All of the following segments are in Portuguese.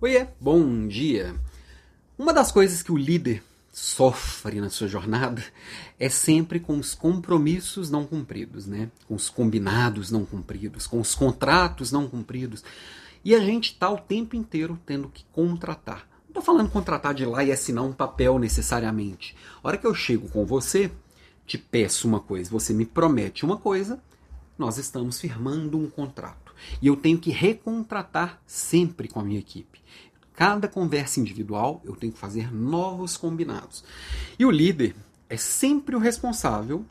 Oiê, bom dia. Uma das coisas que o líder sofre na sua jornada é sempre com os compromissos não cumpridos, né? Com os combinados não cumpridos, com os contratos não cumpridos. E a gente está o tempo inteiro tendo que contratar. Não estou falando contratar de lá e assinar um papel necessariamente. A hora que eu chego com você, te peço uma coisa, você me promete uma coisa, nós estamos firmando um contrato. E eu tenho que recontratar sempre com a minha equipe. Cada conversa individual eu tenho que fazer novos combinados. E o líder é sempre o responsável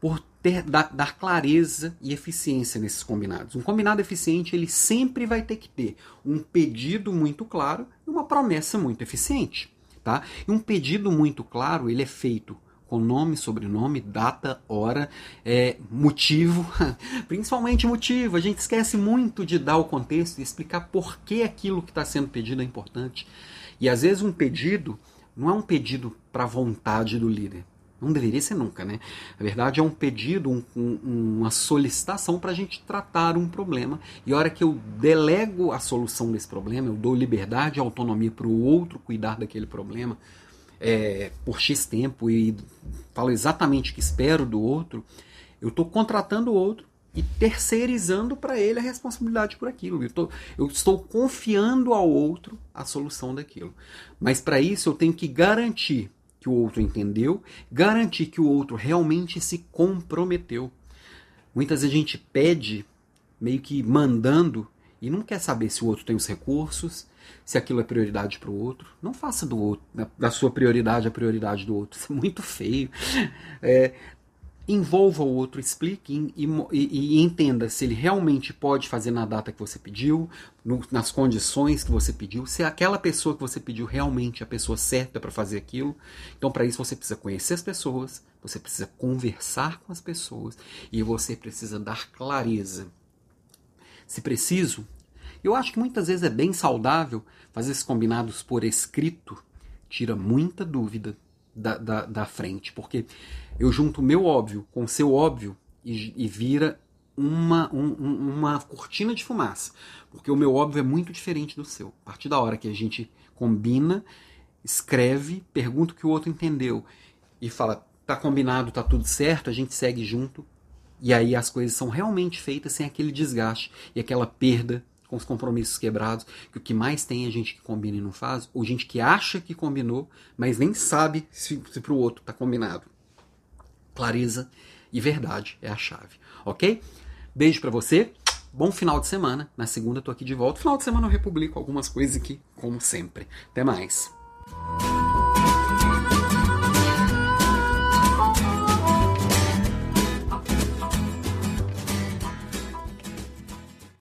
por ter, dar, dar, clareza e eficiência nesses combinados. Um combinado eficiente ele sempre vai ter que ter um pedido muito claro e uma promessa muito eficiente. Tá? E um pedido muito claro ele é feito com nome, sobrenome, data, hora, é, motivo, principalmente motivo. A gente esquece muito de dar o contexto e explicar por que aquilo que está sendo pedido é importante. E às vezes um pedido não é um pedido para a vontade do líder. Não deveria ser nunca, né? Na verdade, é um pedido, um, um, uma solicitação para a gente tratar um problema. E a hora que eu delego a solução desse problema, eu dou liberdade e autonomia para o outro cuidar daquele problema, é, por X tempo e falo exatamente o que espero do outro, eu estou contratando o outro e terceirizando para ele a responsabilidade por aquilo. Eu, tô, eu estou confiando ao outro a solução daquilo. Mas para isso eu tenho que garantir que o outro entendeu, garantir que o outro realmente se comprometeu. Muitas vezes a gente pede, meio que mandando, e não quer saber se o outro tem os recursos, se aquilo é prioridade para o outro. Não faça do outro, da, sua prioridade a prioridade do outro. Isso é muito feio. É, envolva o outro, explique e, e, e, entenda se ele realmente pode fazer na data que você pediu, no, nas condições que você pediu, se aquela pessoa que você pediu realmente é a pessoa certa para fazer aquilo. Então, para isso, você precisa conhecer as pessoas, você precisa conversar com as pessoas e você precisa dar clareza. Se preciso, eu acho que muitas vezes é bem saudável fazer esses combinados por escrito, tira muita dúvida da, da, da frente, porque eu junto o meu óbvio com o seu óbvio e, e vira uma, um, uma cortina de fumaça, porque o meu óbvio é muito diferente do seu. A partir da hora que a gente combina, escreve, pergunta o que o outro entendeu e fala, tá combinado, tá tudo certo, a gente segue junto. E aí as coisas são realmente feitas sem aquele desgaste e aquela perda com os compromissos quebrados, que o que mais tem é gente que combina e não faz, ou gente que acha que combinou, mas nem sabe se, se para o outro está combinado. Clareza e verdade é a chave, ok? Beijo para você, bom final de semana. Na segunda eu aqui de volta. Final de semana eu republico algumas coisas aqui, como sempre. Até mais.